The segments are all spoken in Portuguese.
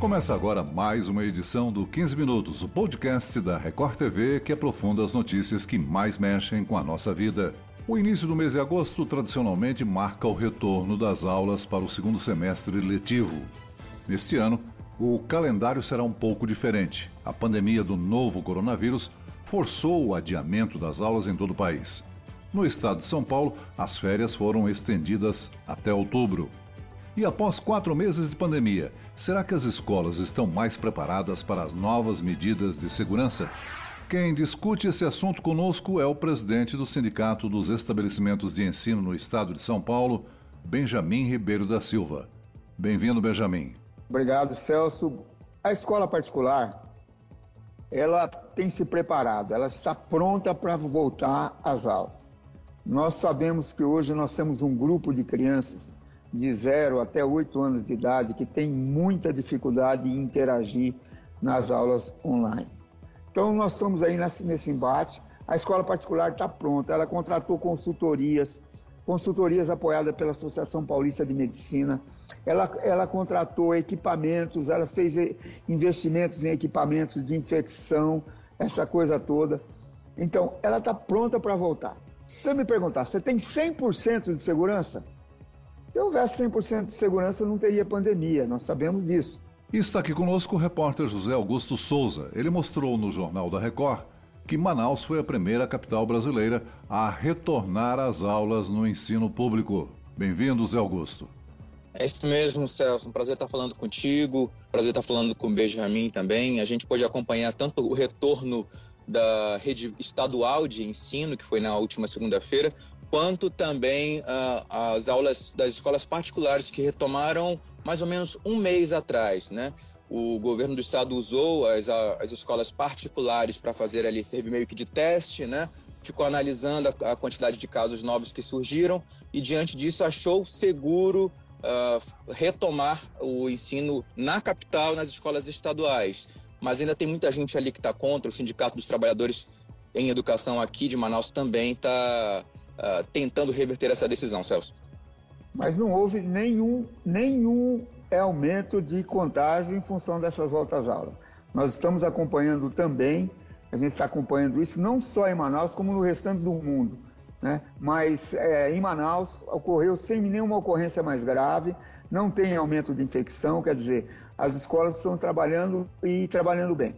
Começa agora mais uma edição do 15 Minutos, o podcast da Record TV que aprofunda as notícias que mais mexem com a nossa vida. O início do mês de agosto tradicionalmente marca o retorno das aulas para o segundo semestre letivo. Neste ano, o calendário será um pouco diferente. A pandemia do novo coronavírus forçou o adiamento das aulas em todo o país. No estado de São Paulo, as férias foram estendidas até outubro. E após quatro meses de pandemia, será que as escolas estão mais preparadas para as novas medidas de segurança? Quem discute esse assunto conosco é o presidente do Sindicato dos Estabelecimentos de Ensino no Estado de São Paulo, Benjamin Ribeiro da Silva. Bem-vindo, Benjamin. Obrigado, Celso. A escola particular, ela tem se preparado, ela está pronta para voltar às aulas. Nós sabemos que hoje nós temos um grupo de crianças de 0 até 8 anos de idade que tem muita dificuldade em interagir nas aulas online. Então, nós estamos aí nesse, embate. A escola particular está pronta, ela contratou consultorias, consultorias apoiadas pela Associação Paulista de Medicina. Ela, ela contratou equipamentos, ela fez investimentos em equipamentos de infecção, essa coisa toda. Então, ela está pronta para voltar. Se você me perguntar, você tem 100% de segurança? Se houvesse 100% de segurança, não teria pandemia, nós sabemos disso. está aqui conosco o repórter José Augusto Souza. Ele mostrou no Jornal da Record que Manaus foi a primeira capital brasileira a retornar às aulas no ensino público. Bem-vindo, Zé Augusto. É isso mesmo, Celso. Um prazer estar falando contigo, prazer estar falando com o Benjamin também. A gente pôde acompanhar tanto o retorno da rede estadual de ensino, que foi na última segunda-feira, quanto também uh, as aulas das escolas particulares que retomaram mais ou menos um mês atrás, né? O governo do estado usou as, as escolas particulares para fazer ali, servir meio que de teste, né? Ficou analisando a, a, quantidade de casos novos que surgiram e, diante disso, achou seguro uh, retomar o ensino na capital, nas escolas estaduais. Mas ainda tem muita gente ali que está contra, o Sindicato dos Trabalhadores em Educação aqui de Manaus também está uh, tentando reverter essa decisão, Celso. Mas não houve nenhum, nenhum aumento de contágio em função dessas voltas às aulas. Nós estamos acompanhando também, a gente está acompanhando isso não só em Manaus, como no restante do mundo. Né? Mas é, em Manaus ocorreu sem nenhuma ocorrência mais grave, não tem aumento de infecção, quer dizer, as escolas estão trabalhando e trabalhando bem.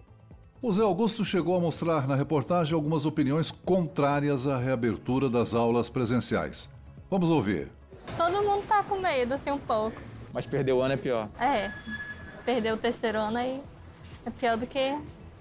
O Zé Augusto chegou a mostrar na reportagem algumas opiniões contrárias à reabertura das aulas presenciais. Vamos ouvir. Todo mundo tá com medo, assim, um pouco. Mas perder o ano é pior. É. Perder o terceiro ano aí é pior do que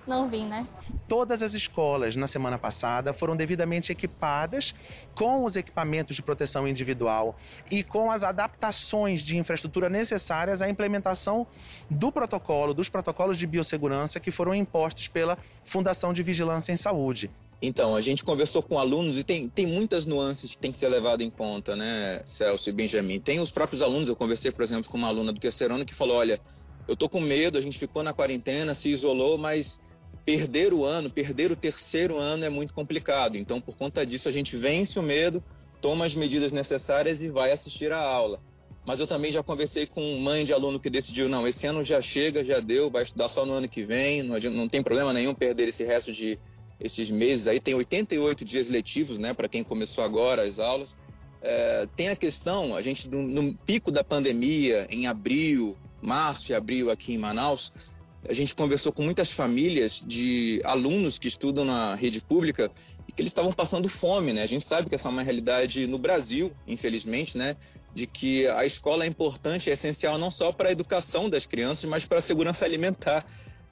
não vim, né? Todas as escolas na semana passada foram devidamente equipadas com os equipamentos de proteção individual e com as adaptações de infraestrutura necessárias à implementação do protocolo, dos protocolos de biossegurança que foram impostos pela Fundação de Vigilância em Saúde. Então, a gente conversou com alunos e tem, tem muitas nuances que tem que ser levado em conta, né, Celso e Benjamin? Tem os próprios alunos, eu conversei, por exemplo, com uma aluna do terceiro ano que falou: olha, eu tô com medo, a gente ficou na quarentena, se isolou, mas perder o ano, perder o terceiro ano é muito complicado. Então, por conta disso, a gente vence o medo, toma as medidas necessárias e vai assistir a aula. Mas eu também já conversei com mãe de aluno que decidiu, não, esse ano já chega, já deu, vai estudar só no ano que vem, não, não tem problema nenhum perder esse resto de esses meses aí. Tem 88 dias letivos, né, para quem começou agora as aulas. É, tem a questão, a gente no, no pico da pandemia, em abril, março e abril aqui em Manaus, a gente conversou com muitas famílias de alunos que estudam na rede pública e que eles estavam passando fome, né? A gente sabe que essa é uma realidade no Brasil, infelizmente, né? De que a escola é importante, é essencial não só para a educação das crianças, mas para a segurança alimentar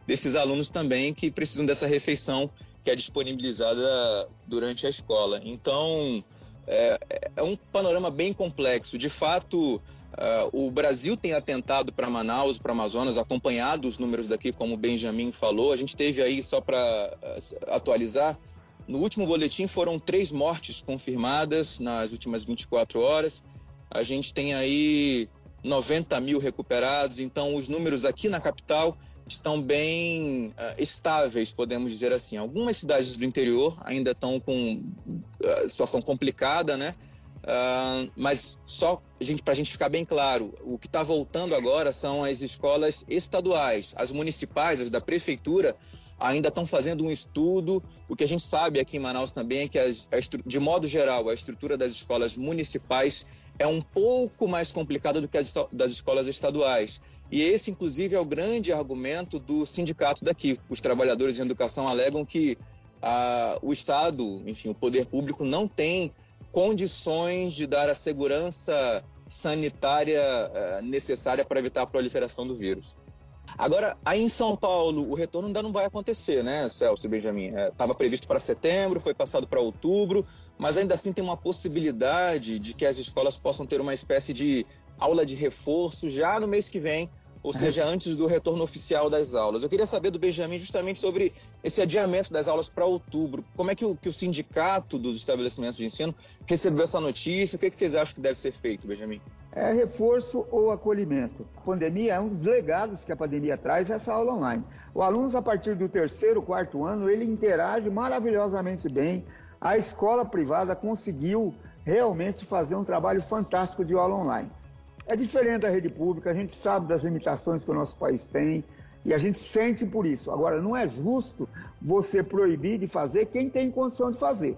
desses alunos também que precisam dessa refeição que é disponibilizada durante a escola. Então, é, é um panorama bem complexo. De fato, Uh, o Brasil tem atentado para Manaus, para Amazonas, acompanhado os números daqui, como o Benjamin falou. A gente teve aí, só para uh, atualizar, no último boletim foram três mortes confirmadas nas últimas 24 horas. A gente tem aí 90 mil recuperados, então os números aqui na capital estão bem uh, estáveis, podemos dizer assim. Algumas cidades do interior ainda estão com situação complicada, né? Mas só para a gente ficar bem claro, o que está voltando agora são as escolas estaduais. As municipais, as da prefeitura, ainda estão fazendo um estudo. O que a gente sabe aqui em Manaus também é que, as, de modo geral, a estrutura das escolas municipais é um pouco mais complicada do que as das escolas estaduais. E esse, inclusive, é o grande argumento do sindicato daqui. Os trabalhadores em educação alegam que ah, o Estado, enfim, o poder público não tem condições de dar a segurança sanitária ah, necessária para evitar a proliferação do vírus. Agora, aí em São Paulo, o retorno ainda não vai acontecer, né, Celso e Benjamin? Estava é, previsto para setembro, foi passado para outubro, mas ainda assim tem uma possibilidade de que as escolas possam ter uma espécie de aula de reforço já no mês que vem, ou seja, antes do retorno oficial das aulas. Eu queria saber do Benjamin justamente sobre esse adiamento das aulas para outubro. Como é que o, que o, sindicato dos estabelecimentos de ensino recebeu essa notícia? O que, é que vocês acham que deve ser feito, Benjamin? É reforço ou acolhimento. A pandemia é um dos legados que a pandemia traz, essa aula online. O aluno, a partir do terceiro, quarto ano, ele interage maravilhosamente bem. A escola privada conseguiu realmente fazer um trabalho fantástico de aula online. É diferente da rede pública, a gente sabe das limitações que o nosso país tem e a gente sente por isso. Agora, não é justo você proibir de fazer quem tem condição de fazer.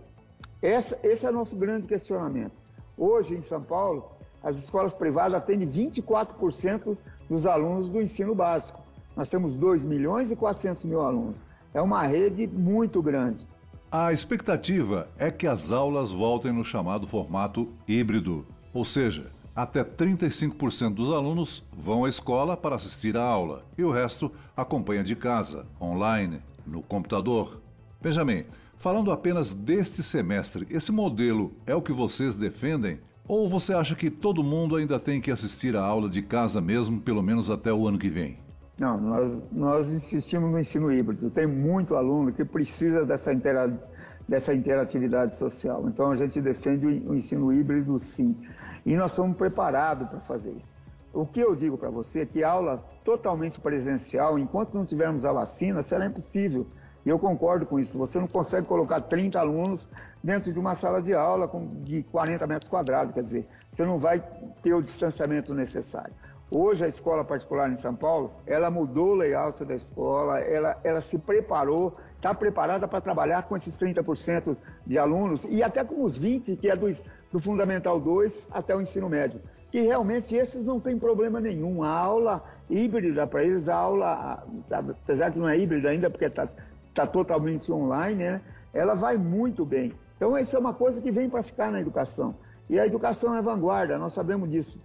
Essa, esse é o nosso grande questionamento. Hoje, em São Paulo, as escolas privadas atendem 24% dos alunos do ensino básico. Nós temos 2 milhões e 400 mil alunos. É uma rede muito grande. A expectativa é que as aulas voltem no chamado formato híbrido, ou seja, até 35% dos alunos vão à escola para assistir à aula e o resto acompanha de casa, online, no computador. Benjamin, falando apenas deste semestre, esse modelo é o que vocês defendem? Ou você acha que todo mundo ainda tem que assistir à aula de casa mesmo, pelo menos até o ano que vem? Não, nós, nós insistimos no ensino híbrido. Tem muito aluno que precisa dessa, intera dessa interatividade social. Então a gente defende o ensino híbrido sim. E nós somos preparados para fazer isso. O que eu digo para você é que aula totalmente presencial, enquanto não tivermos a vacina, será impossível. E eu concordo com isso. Você não consegue colocar 30 alunos dentro de uma sala de aula de 40 metros quadrados, quer dizer, você não vai ter o distanciamento necessário. Hoje a escola particular em São Paulo, ela mudou o layout da escola, ela, ela se preparou, está preparada para trabalhar com esses 30% de alunos e até com os 20%, que é do, do Fundamental 2 até o ensino médio. E realmente esses não tem problema nenhum. A aula híbrida para eles, a aula, apesar que não é híbrida ainda, porque está tá totalmente online, né? ela vai muito bem. Então, isso é uma coisa que vem para ficar na educação. E a educação é vanguarda, nós sabemos disso.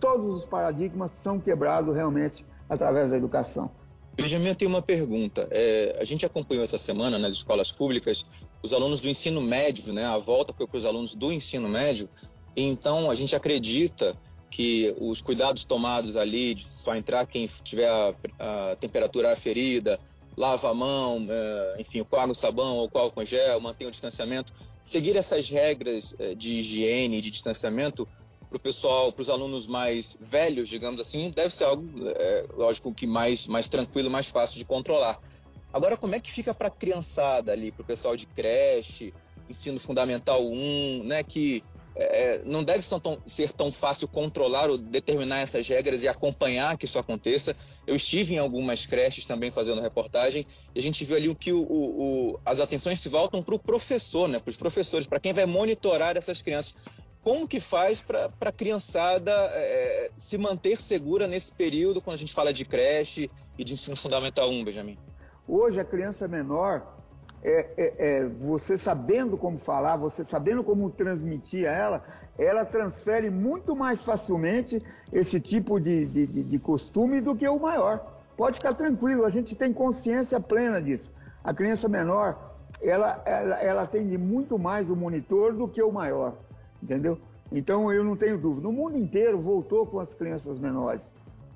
Todos os paradigmas são quebrados realmente através da educação. Benjamin, eu tenho uma pergunta. É, a gente acompanhou essa semana nas escolas públicas os alunos do ensino médio, né? A volta foi para os alunos do ensino médio. Então a gente acredita que os cuidados tomados ali, de só entrar quem tiver a, a temperatura aferida, lava a mão, é, enfim, o água, sabão ou com gel, manter o distanciamento, seguir essas regras é, de higiene de distanciamento para o pessoal, para os alunos mais velhos, digamos assim, deve ser algo, é, lógico, que mais, mais tranquilo, mais fácil de controlar. Agora, como é que fica para a criançada ali, para o pessoal de creche, ensino fundamental 1, né, que é, é, não deve ser tão, ser tão fácil controlar ou determinar essas regras e acompanhar que isso aconteça. Eu estive em algumas creches também fazendo reportagem e a gente viu ali o que o, o, o as atenções se voltam para o professor, né, para os professores, para quem vai monitorar essas crianças como que faz para a criançada é, se manter segura nesse período quando a gente fala de creche e de ensino fundamental 1, Benjamin? Hoje a criança menor, é, é, é, você sabendo como falar, você sabendo como transmitir a ela, ela transfere muito mais facilmente esse tipo de, de, de, costume do que o maior. Pode ficar tranquilo, a gente tem consciência plena disso. A criança menor, ela, ela, ela atende muito mais o monitor do que o maior entendeu? Então eu não tenho dúvida. O mundo inteiro voltou com as crianças menores.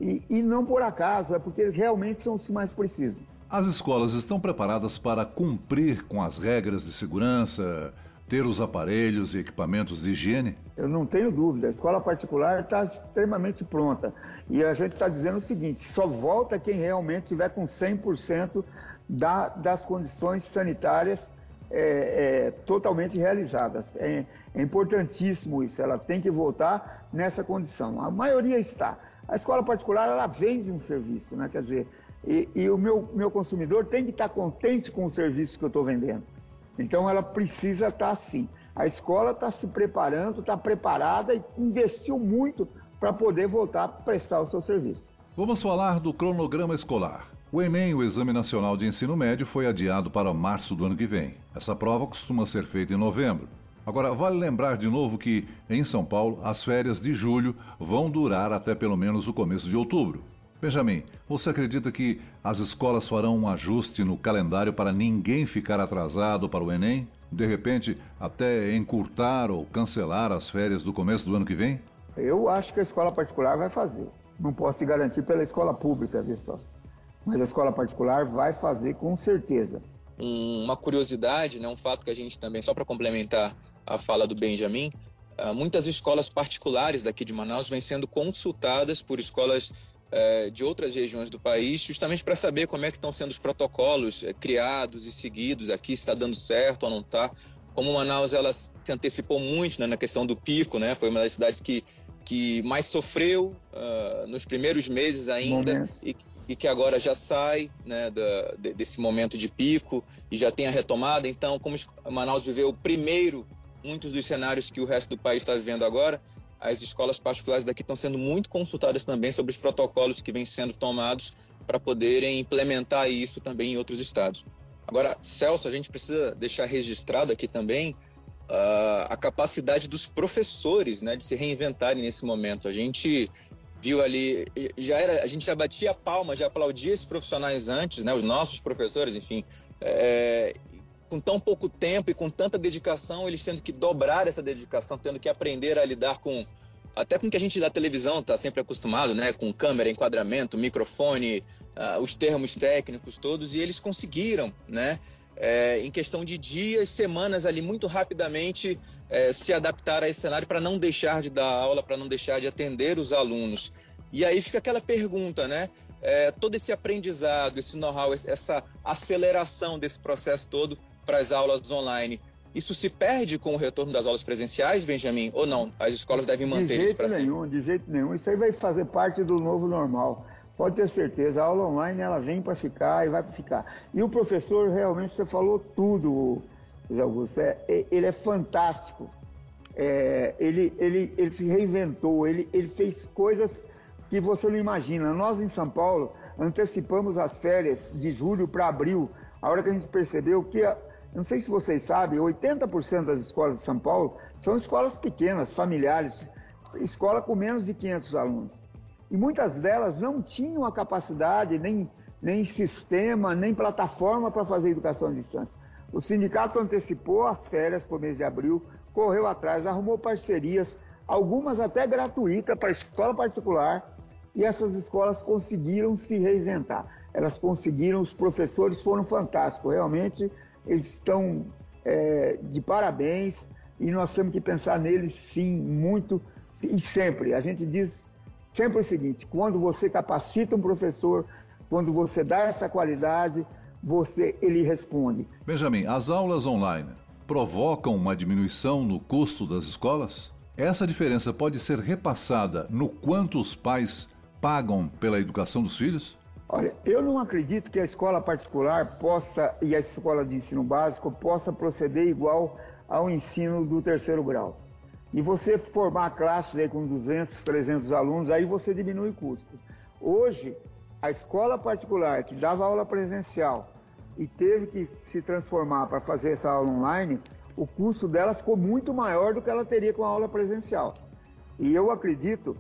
E, e não por acaso, é porque eles realmente são os que mais precisam. As escolas estão preparadas para cumprir com as regras de segurança, ter os aparelhos e equipamentos de higiene? Eu não tenho dúvida. A escola particular está extremamente pronta. E a gente está dizendo o seguinte: só volta quem realmente tiver com 100% da, das condições sanitárias é, é, totalmente realizadas. É, é, importantíssimo isso, ela tem que voltar nessa condição. A maioria está. A escola particular, ela vende um serviço, né? quer dizer, e, e o meu, meu consumidor tem que estar contente com o serviço que eu estou vendendo. Então, ela precisa estar assim. A escola está se preparando, está preparada e investiu muito para poder voltar a prestar o seu serviço. Vamos falar do cronograma escolar. O Enem, o Exame Nacional de Ensino Médio, foi adiado para março do ano que vem. Essa prova costuma ser feita em novembro. Agora, vale lembrar de novo que, em São Paulo, as férias de julho vão durar até pelo menos o começo de outubro. Benjamin, você acredita que as escolas farão um ajuste no calendário para ninguém ficar atrasado para o Enem? De repente, até encurtar ou cancelar as férias do começo do ano que vem? Eu acho que a escola particular vai fazer. Não posso te garantir pela escola pública, viu, sócio? Mas a escola particular vai fazer com certeza. Uma curiosidade, né, um fato que a gente também, só para complementar a fala do Benjamin, ah, muitas escolas particulares daqui de Manaus vêm sendo consultadas por escolas é, de outras regiões do país, justamente para saber como é que estão sendo os protocolos é, criados e seguidos aqui, se está dando certo ou não está. Como Manaus ela se antecipou muito né, na questão do pico, né, foi uma das cidades que, que mais sofreu uh, nos primeiros meses ainda e, e, que agora já sai né, da, desse momento de pico e já tem a retomada. Então, como Manaus viveu primeiro muitos dos cenários que o resto do país está vivendo agora, as escolas particulares daqui estão sendo muito consultadas também sobre os protocolos que vêm sendo tomados para poderem implementar isso também em outros estados. Agora, Celso, a gente precisa deixar registrado aqui também uh, a capacidade dos professores né, de se reinventarem nesse momento. A gente viu ali, já era, a gente já batia a palma, já aplaudia esses profissionais antes, né, os nossos professores, enfim, é, com tão pouco tempo e com tanta dedicação, eles tendo que dobrar essa dedicação, tendo que aprender a lidar com até com o que a gente da televisão está sempre acostumado, né, com câmera, enquadramento, microfone, uh, os termos técnicos todos, e eles conseguiram, né, é, em questão de dias, semanas ali, muito rapidamente é, se adaptar a esse cenário para não deixar de dar aula, para não deixar de atender os alunos. E aí fica aquela pergunta, né? É, todo esse aprendizado, esse know-how, essa aceleração desse processo todo, para as aulas online. Isso se perde com o retorno das aulas presenciais, Benjamin, ou não? As escolas devem manter de isso para sempre? De jeito nenhum, de jeito nenhum. Isso aí vai fazer parte do novo normal. Pode ter certeza, a aula online ela vem para ficar e vai para ficar. E o professor, realmente, você falou tudo, José Augusto. É, é, ele é fantástico. É, ele, ele, ele se reinventou, ele, ele fez coisas que você não imagina. Nós, em São Paulo, antecipamos as férias de julho para abril. A hora que a gente percebeu que a, não sei se vocês sabem, 80% das escolas de São Paulo são escolas pequenas, familiares, escola com menos de 500 alunos. E muitas delas não tinham a capacidade, nem, nem sistema, nem plataforma para fazer educação à distância. O sindicato antecipou as férias para o mês de abril, correu atrás, arrumou parcerias, algumas até gratuitas para escola particular, e essas escolas conseguiram se reinventar. Elas conseguiram, os professores foram fantásticos, realmente eles estão é, de parabéns e nós temos que pensar neles sim, muito e sempre. A gente diz sempre o seguinte: quando você capacita um professor, quando você dá essa qualidade, você ele responde. Benjamin, as aulas online provocam uma diminuição no custo das escolas? Essa diferença pode ser repassada no quanto os pais pagam pela educação dos filhos? Olha, eu não acredito que a escola particular possa, e a escola de ensino básico, possa proceder igual ao ensino do terceiro grau. E você formar classes aí com 200, 300 alunos, aí você diminui o custo. Hoje, a escola particular que dava aula presencial e teve que se transformar para fazer essa aula online, o custo dela ficou muito maior do que ela teria com a aula presencial. E eu acredito,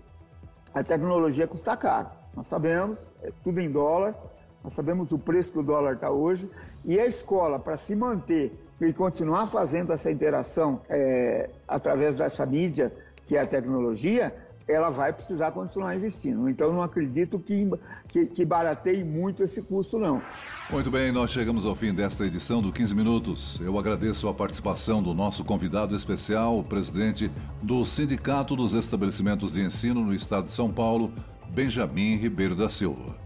a tecnologia custa caro. Nós sabemos, é tudo em dólar, nós sabemos o preço que o dólar está hoje, e a escola, para se manter e continuar fazendo essa interação é, através dessa mídia, que é a tecnologia, ela vai precisar continuar investindo. Então, não acredito que, que, que barateie muito esse custo, não. Muito bem, nós chegamos ao fim desta edição do 15 Minutos. Eu agradeço a participação do nosso convidado especial, o presidente do Sindicato dos Estabelecimentos de Ensino no Estado de São Paulo, Benjamin Ribeiro da Silva.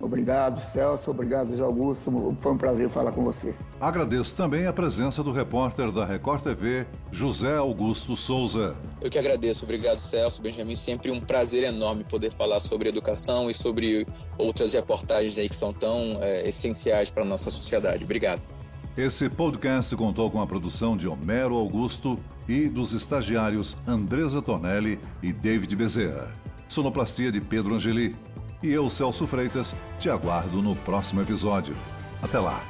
Obrigado, Celso. Obrigado, José Augusto. Foi um prazer falar com vocês. Agradeço também a presença do repórter da Record TV, José Augusto Souza. Eu que agradeço. Obrigado, Celso, Benjamin. Sempre um prazer enorme poder falar sobre educação e sobre outras reportagens aí que são tão é, essenciais para a nossa sociedade. Obrigado. Esse podcast contou com a produção de Homero Augusto e dos estagiários Andresa Tornelli e David Bezerra. Sonoplastia de Pedro Angeli. E eu, Celso Freitas, te aguardo no próximo episódio. Até lá!